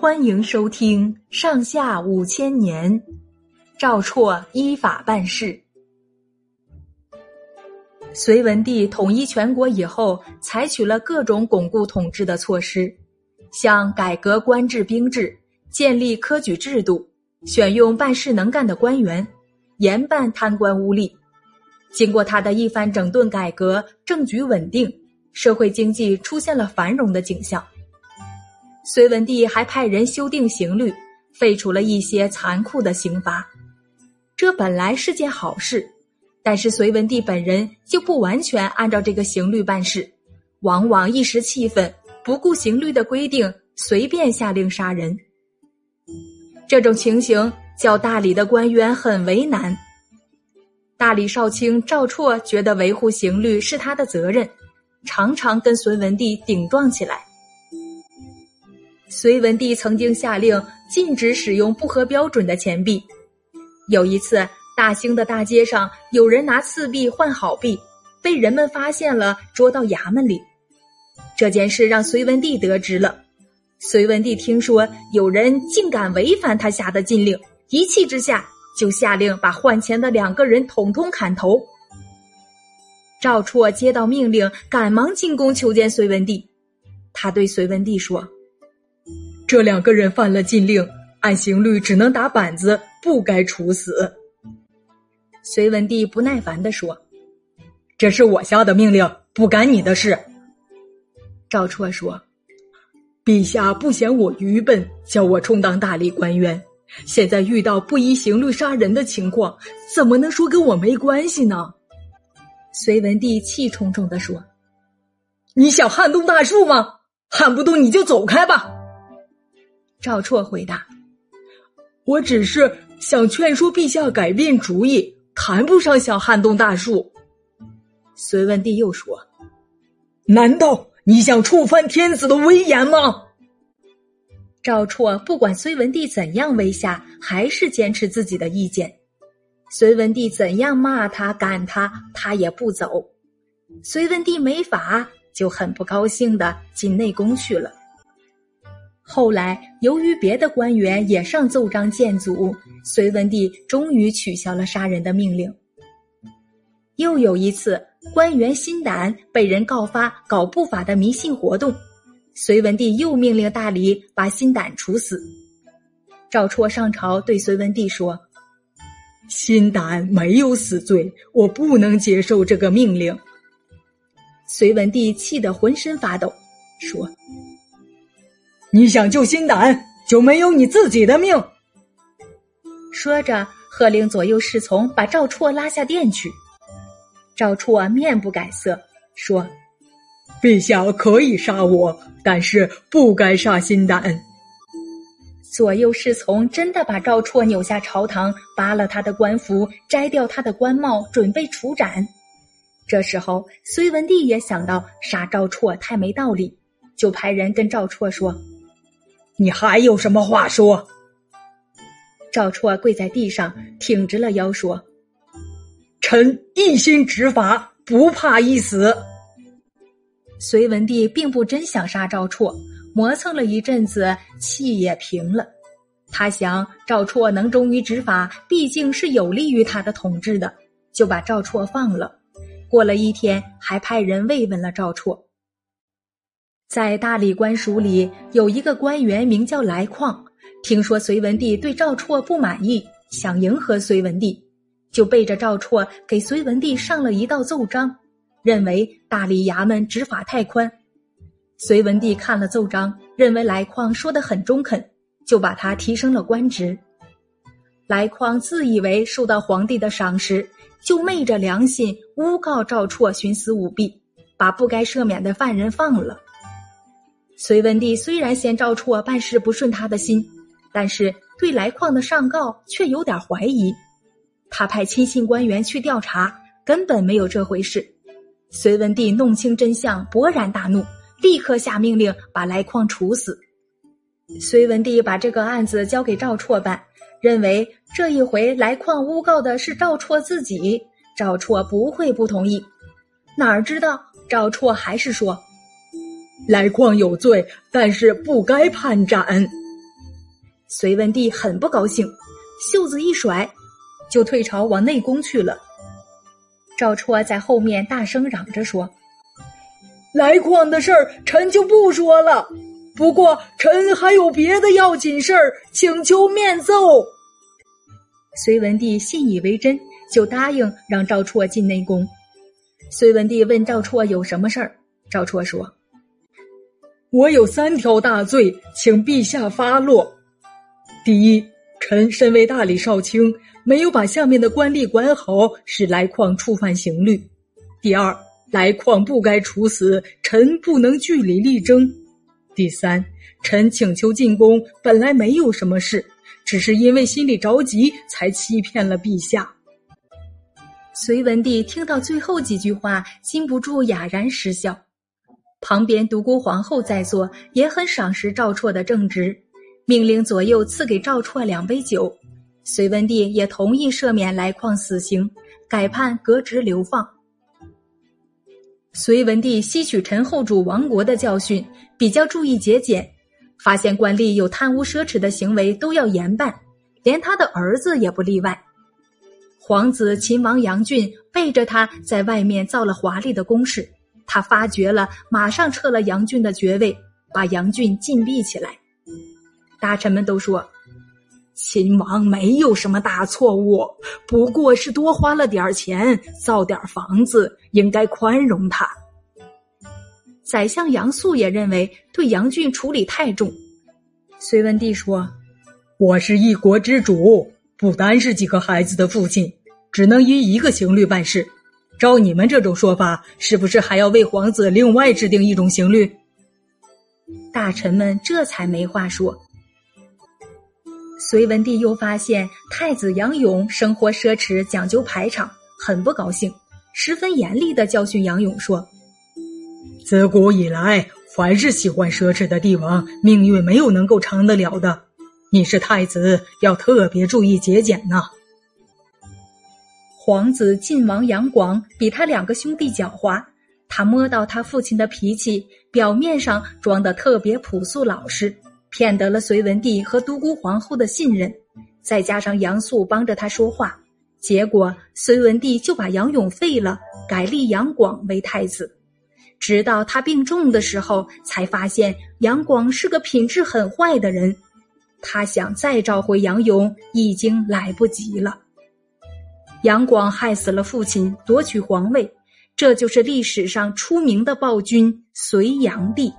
欢迎收听《上下五千年》，赵绰依法办事。隋文帝统一全国以后，采取了各种巩固统治的措施，像改革官制兵制，建立科举制度，选用办事能干的官员，严办贪官污吏。经过他的一番整顿改革，政局稳定，社会经济出现了繁荣的景象。隋文帝还派人修订刑律，废除了一些残酷的刑罚。这本来是件好事，但是隋文帝本人就不完全按照这个刑律办事，往往一时气愤，不顾刑律的规定，随便下令杀人。这种情形叫大理的官员很为难。大理少卿赵绰觉得维护刑律是他的责任，常常跟隋文帝顶撞起来。隋文帝曾经下令禁止使用不合标准的钱币。有一次，大兴的大街上有人拿次币换好币，被人们发现了，捉到衙门里。这件事让隋文帝得知了。隋文帝听说有人竟敢违反他下的禁令，一气之下就下令把换钱的两个人统统砍头。赵绰接到命令，赶忙进宫求见隋文帝。他对隋文帝说。这两个人犯了禁令，按刑律只能打板子，不该处死。隋文帝不耐烦地说：“这是我下的命令，不干你的事。”赵绰说：“陛下不嫌我愚笨，叫我充当大理官员。现在遇到不依刑律杀人的情况，怎么能说跟我没关系呢？”隋文帝气冲冲地说：“你想撼动大树吗？撼不动你就走开吧。”赵绰回答：“我只是想劝说陛下改变主意，谈不上想撼动大树。”隋文帝又说：“难道你想触犯天子的威严吗？”赵绰不管隋文帝怎样威吓，还是坚持自己的意见。隋文帝怎样骂他、赶他，他也不走。隋文帝没法，就很不高兴的进内宫去了。后来，由于别的官员也上奏章谏阻，隋文帝终于取消了杀人的命令。又有一次，官员辛胆被人告发搞不法的迷信活动，隋文帝又命令大理把辛胆处死。赵绰上朝对隋文帝说：“辛胆没有死罪，我不能接受这个命令。”隋文帝气得浑身发抖，说。你想救心胆，就没有你自己的命。说着，喝令左右侍从把赵绰拉下殿去。赵绰面不改色，说：“陛下可以杀我，但是不该杀心胆。”左右侍从真的把赵绰扭下朝堂，扒了他的官服，摘掉他的官帽，准备处斩。这时候，隋文帝也想到杀赵绰太没道理，就派人跟赵绰说。你还有什么话说？赵绰跪在地上，挺直了腰说：“臣一心执法，不怕一死。”隋文帝并不真想杀赵绰，磨蹭了一阵子，气也平了。他想赵绰能忠于执法，毕竟是有利于他的统治的，就把赵绰放了。过了一天，还派人慰问了赵绰。在大理官署里有一个官员名叫来矿，听说隋文帝对赵绰不满意，想迎合隋文帝，就背着赵绰给隋文帝上了一道奏章，认为大理衙门执法太宽。隋文帝看了奏章，认为来矿说的很中肯，就把他提升了官职。来矿自以为受到皇帝的赏识，就昧着良心诬告赵绰徇私舞弊，把不该赦免的犯人放了。隋文帝虽然嫌赵绰办事不顺他的心，但是对来矿的上告却有点怀疑。他派亲信官员去调查，根本没有这回事。隋文帝弄清真相，勃然大怒，立刻下命令把来矿处死。隋文帝把这个案子交给赵绰办，认为这一回来矿诬告的是赵绰自己，赵绰不会不同意。哪知道赵绰还是说。来矿有罪，但是不该判斩。隋文帝很不高兴，袖子一甩，就退朝往内宫去了。赵绰在后面大声嚷着说：“来矿的事儿，臣就不说了。不过臣还有别的要紧事儿，请求面奏。”隋文帝信以为真，就答应让赵绰进内宫。隋文帝问赵绰有什么事儿，赵绰说：“我有三条大罪，请陛下发落。第一，臣身为大理少卿，没有把下面的官吏管好，使来矿触犯刑律；第二，来矿不该处死，臣不能据理力争；第三，臣请求进宫，本来没有什么事，只是因为心里着急，才欺骗了陛下。”隋文帝听到最后几句话，禁不住哑然失笑。旁边独孤皇后在座，也很赏识赵绰的正直，命令左右赐给赵绰两杯酒。隋文帝也同意赦免来矿死刑，改判革职流放。隋文帝吸取陈后主亡国的教训，比较注意节俭，发现官吏有贪污奢侈的行为都要严办，连他的儿子也不例外。皇子秦王杨俊背着他在外面造了华丽的宫室，他发觉了，马上撤了杨俊的爵位，把杨俊禁闭起来。大臣们都说，秦王没有什么大错误，不过是多花了点钱造点房子，应该宽容他。宰相杨素也认为对杨俊处理太重。隋文帝说：“我是一国之主，不单是几个孩子的父亲。”只能依一个刑律办事，照你们这种说法，是不是还要为皇子另外制定一种刑律？大臣们这才没话说。隋文帝又发现太子杨勇生活奢侈，讲究排场，很不高兴，十分严厉的教训杨勇说：“自古以来，凡是喜欢奢侈的帝王，命运没有能够长得了的。你是太子，要特别注意节俭呐。”皇子晋王杨广比他两个兄弟狡猾，他摸到他父亲的脾气，表面上装的特别朴素老实，骗得了隋文帝和独孤皇后的信任，再加上杨素帮着他说话，结果隋文帝就把杨勇废了，改立杨广为太子。直到他病重的时候，才发现杨广是个品质很坏的人，他想再召回杨勇，已经来不及了。杨广害死了父亲，夺取皇位，这就是历史上出名的暴君隋炀帝。